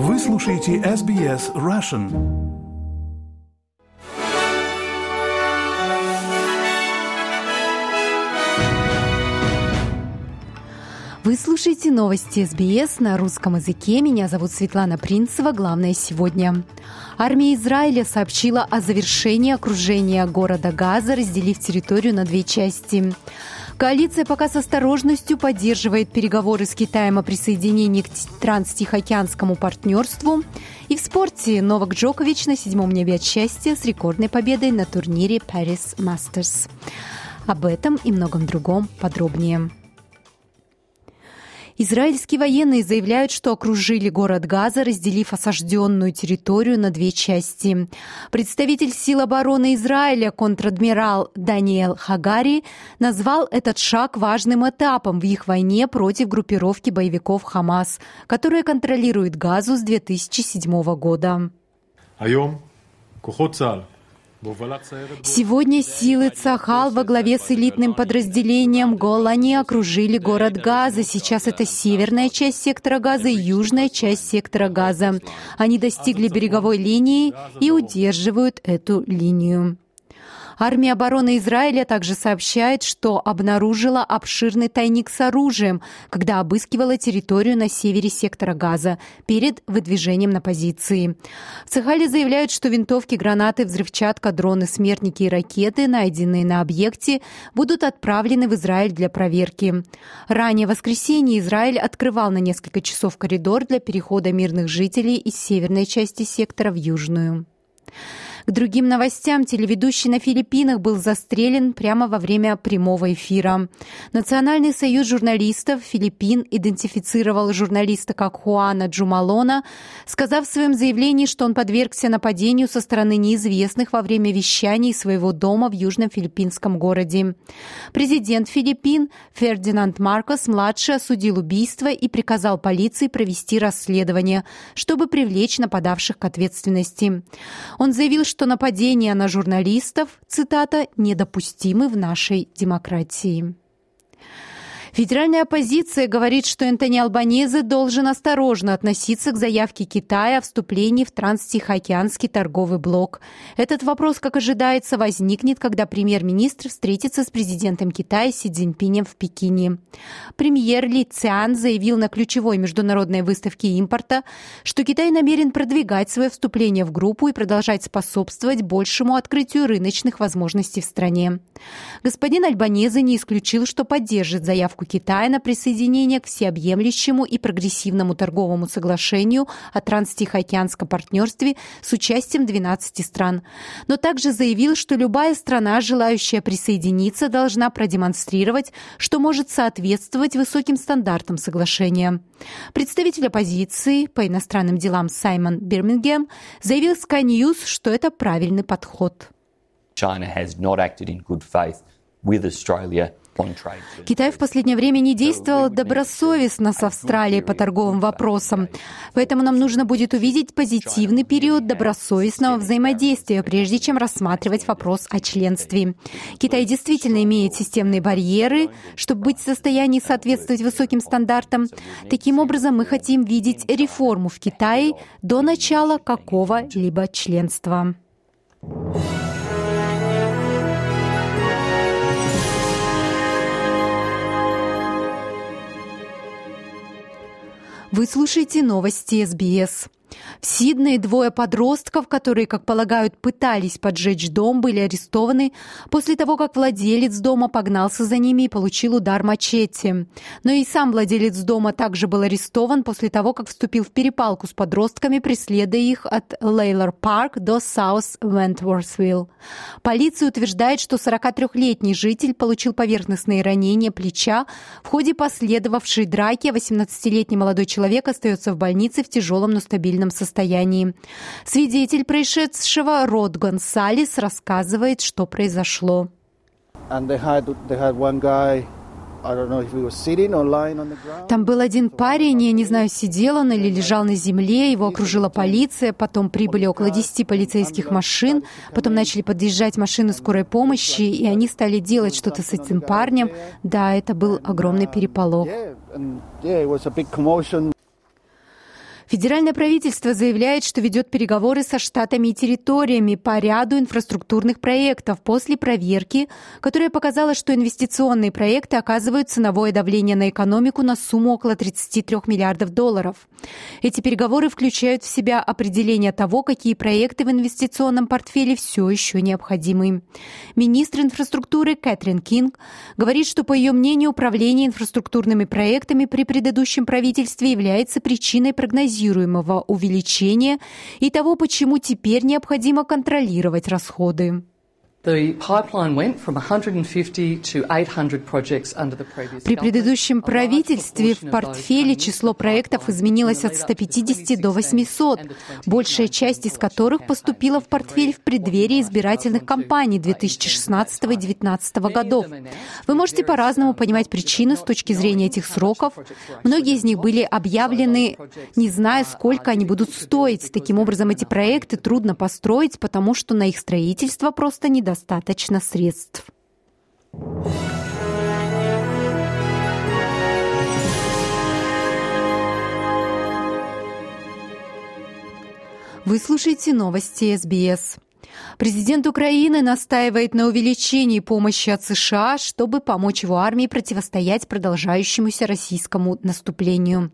Вы слушаете SBS Russian. Вы слушаете новости СБС на русском языке. Меня зовут Светлана Принцева. Главное сегодня. Армия Израиля сообщила о завершении окружения города Газа, разделив территорию на две части. Коалиция пока с осторожностью поддерживает переговоры с Китаем о присоединении к транстихоокеанскому партнерству. И в спорте Новак Джокович на седьмом небе от счастья с рекордной победой на турнире Paris Masters. Об этом и многом другом подробнее. Израильские военные заявляют, что окружили город Газа, разделив осажденную территорию на две части. Представитель сил обороны Израиля, контр-адмирал Даниэл Хагари, назвал этот шаг важным этапом в их войне против группировки боевиков Хамас, которая контролирует Газу с 2007 года. Сегодня силы Цахал во главе с элитным подразделением Голани окружили город Газа. Сейчас это северная часть сектора Газа и южная часть сектора Газа. Они достигли береговой линии и удерживают эту линию. Армия обороны Израиля также сообщает, что обнаружила обширный тайник с оружием, когда обыскивала территорию на севере сектора Газа перед выдвижением на позиции. В Цехале заявляют, что винтовки, гранаты, взрывчатка, дроны, смертники и ракеты, найденные на объекте, будут отправлены в Израиль для проверки. Ранее в воскресенье Израиль открывал на несколько часов коридор для перехода мирных жителей из северной части сектора в южную. К другим новостям телеведущий на Филиппинах был застрелен прямо во время прямого эфира. Национальный союз журналистов Филиппин идентифицировал журналиста как Хуана Джумалона, сказав в своем заявлении, что он подвергся нападению со стороны неизвестных во время вещаний своего дома в южном филиппинском городе. Президент Филиппин Фердинанд Маркос-младший осудил убийство и приказал полиции провести расследование, чтобы привлечь нападавших к ответственности. Он заявил, что что нападения на журналистов, цитата, недопустимы в нашей демократии. Федеральная оппозиция говорит, что Энтони Албанезе должен осторожно относиться к заявке Китая о вступлении в Транстихоокеанский торговый блок. Этот вопрос, как ожидается, возникнет, когда премьер-министр встретится с президентом Китая Си Цзиньпинем в Пекине. Премьер Ли Цян заявил на ключевой международной выставке импорта, что Китай намерен продвигать свое вступление в группу и продолжать способствовать большему открытию рыночных возможностей в стране. Господин Альбанезе не исключил, что поддержит заявку Китая на присоединение к всеобъемлющему и прогрессивному торговому соглашению о транстихоокеанском партнерстве с участием 12 стран, но также заявил, что любая страна, желающая присоединиться, должна продемонстрировать, что может соответствовать высоким стандартам соглашения. Представитель оппозиции по иностранным делам Саймон Бирмингем заявил Sky News, что это правильный подход. China has not acted in good faith with Australia Китай в последнее время не действовал добросовестно с Австралией по торговым вопросам. Поэтому нам нужно будет увидеть позитивный период добросовестного взаимодействия, прежде чем рассматривать вопрос о членстве. Китай действительно имеет системные барьеры, чтобы быть в состоянии соответствовать высоким стандартам. Таким образом, мы хотим видеть реформу в Китае до начала какого-либо членства. Вы слушаете новости СБС. В Сиднее двое подростков, которые, как полагают, пытались поджечь дом, были арестованы после того, как владелец дома погнался за ними и получил удар мачете. Но и сам владелец дома также был арестован после того, как вступил в перепалку с подростками, преследуя их от Лейлор Парк до Саус Вентворсвилл. Полиция утверждает, что 43-летний житель получил поверхностные ранения плеча в ходе последовавшей драки, а 18-летний молодой человек остается в больнице в тяжелом, но стабильном стабильном состоянии. Свидетель происшедшего Род Гонсалес рассказывает, что произошло. Там был один парень, я не знаю, сидел он или лежал на земле, его окружила полиция, потом прибыли около 10 полицейских машин, потом начали подъезжать машины скорой помощи, и они стали делать что-то с этим парнем. Да, это был огромный переполох. Федеральное правительство заявляет, что ведет переговоры со штатами и территориями по ряду инфраструктурных проектов после проверки, которая показала, что инвестиционные проекты оказывают ценовое давление на экономику на сумму около 33 миллиардов долларов. Эти переговоры включают в себя определение того, какие проекты в инвестиционном портфеле все еще необходимы. Министр инфраструктуры Кэтрин Кинг говорит, что, по ее мнению, управление инфраструктурными проектами при предыдущем правительстве является причиной прогнозирования прогнозируемого увеличения и того, почему теперь необходимо контролировать расходы. При предыдущем правительстве в портфеле число проектов изменилось от 150 до 800, большая часть из которых поступила в портфель в преддверии избирательных кампаний 2016 и 2019 годов. Вы можете по-разному понимать причины с точки зрения этих сроков. Многие из них были объявлены, не зная, сколько они будут стоить. Таким образом, эти проекты трудно построить, потому что на их строительство просто недостаточно достаточно средств. Вы слушаете новости СБС. Президент Украины настаивает на увеличении помощи от США, чтобы помочь его армии противостоять продолжающемуся российскому наступлению.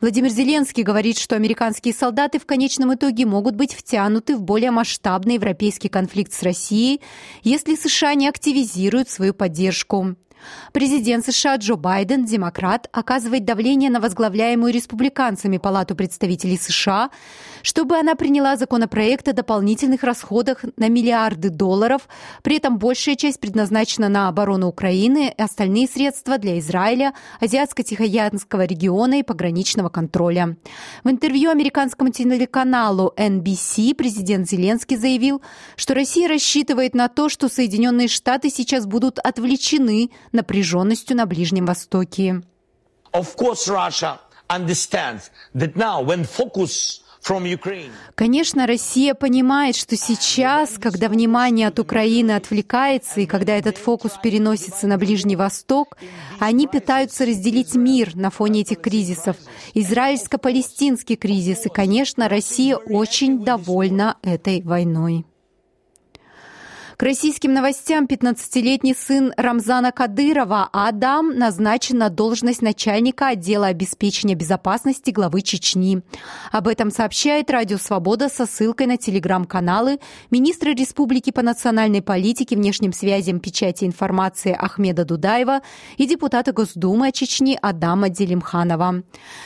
Владимир Зеленский говорит, что американские солдаты в конечном итоге могут быть втянуты в более масштабный европейский конфликт с Россией, если США не активизируют свою поддержку. Президент США Джо Байден, демократ, оказывает давление на возглавляемую республиканцами Палату представителей США, чтобы она приняла законопроект о дополнительных расходах на миллиарды долларов, при этом большая часть предназначена на оборону Украины остальные средства для Израиля, Азиатско-Тихоокеанского региона и пограничного контроля. В интервью американскому телеканалу NBC президент Зеленский заявил, что Россия рассчитывает на то, что Соединенные Штаты сейчас будут отвлечены напряженностью на Ближнем Востоке. Конечно, Россия понимает, что сейчас, когда внимание от Украины отвлекается и когда этот фокус переносится на Ближний Восток, они пытаются разделить мир на фоне этих кризисов. Израильско-палестинский кризис. И, конечно, Россия очень довольна этой войной. К российским новостям 15-летний сын Рамзана Кадырова Адам назначен на должность начальника отдела обеспечения безопасности главы Чечни. Об этом сообщает Радио Свобода со ссылкой на телеграм-каналы министра республики по национальной политике, внешним связям, печати информации Ахмеда Дудаева и депутата Госдумы Чечни Адама Делимханова.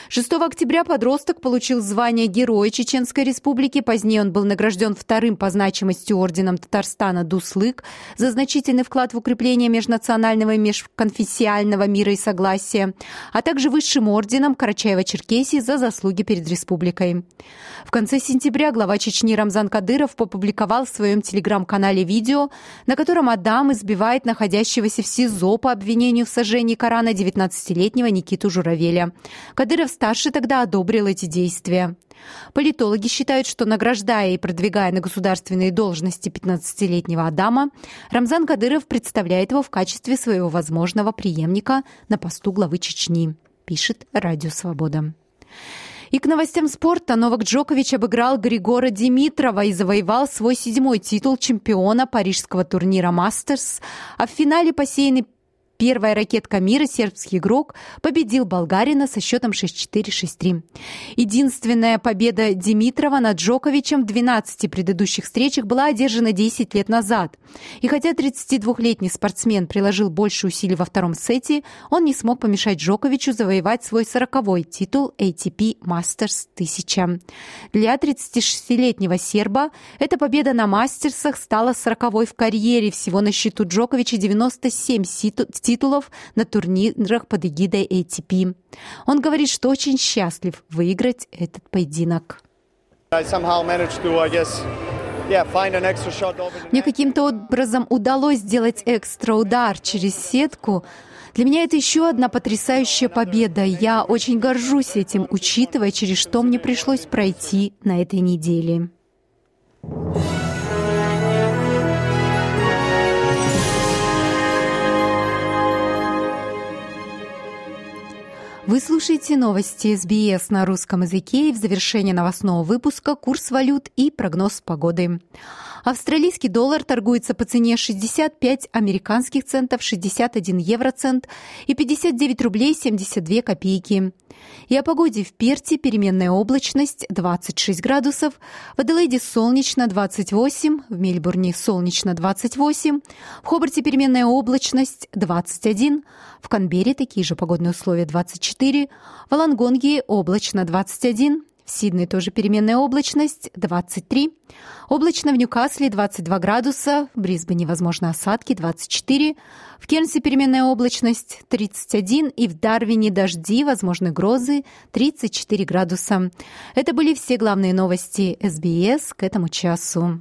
6 октября подросток получил звание Героя Чеченской Республики. Позднее он был награжден вторым по значимости орденом Татарстана Ду Услык за значительный вклад в укрепление межнационального и межконфессиального мира и согласия, а также Высшим орденом Карачаева-Черкесии за заслуги перед республикой. В конце сентября глава Чечни Рамзан Кадыров опубликовал в своем телеграм-канале видео, на котором Адам избивает находящегося в СИЗО по обвинению в сожжении Корана 19-летнего Никиту Журавеля. Кадыров-старший тогда одобрил эти действия. Политологи считают, что награждая и продвигая на государственные должности 15-летнего Адама, Рамзан Кадыров представляет его в качестве своего возможного преемника на посту главы Чечни, пишет Радио Свобода. И к новостям спорта Новак Джокович обыграл Григора Димитрова и завоевал свой седьмой титул чемпиона парижского турнира «Мастерс», а в финале посеянный Первая ракетка мира, сербский игрок, победил болгарина со счетом 6-4-6-3. Единственная победа Димитрова над Джоковичем в 12 предыдущих встречах была одержана 10 лет назад. И хотя 32-летний спортсмен приложил больше усилий во втором сете, он не смог помешать Джоковичу завоевать свой 40-й титул ATP Masters 1000. Для 36-летнего серба эта победа на мастерсах стала 40-й в карьере. Всего на счету Джоковича 97 титулов титулов на турнирах под эгидой ATP. Он говорит, что очень счастлив выиграть этот поединок. Мне каким-то образом удалось сделать экстра удар через сетку. Для меня это еще одна потрясающая победа. Я очень горжусь этим, учитывая, через что мне пришлось пройти на этой неделе. Вы слушаете новости СБС на русском языке и в завершении новостного выпуска курс валют и прогноз погоды. Австралийский доллар торгуется по цене 65 американских центов, 61 евроцент и 59 рублей 72 копейки. И о погоде в Перте переменная облачность 26 градусов, в Аделаиде солнечно 28, в Мельбурне солнечно 28, в Хобарте переменная облачность 21, в Канберре такие же погодные условия 24, в Алангонге облачно 21, в Сиднее тоже переменная облачность 23. Облачно в Ньюкасле 22 градуса, в Брисбене возможно осадки 24, в Кернсе переменная облачность 31 и в Дарвине дожди, возможны грозы 34 градуса. Это были все главные новости СБС к этому часу.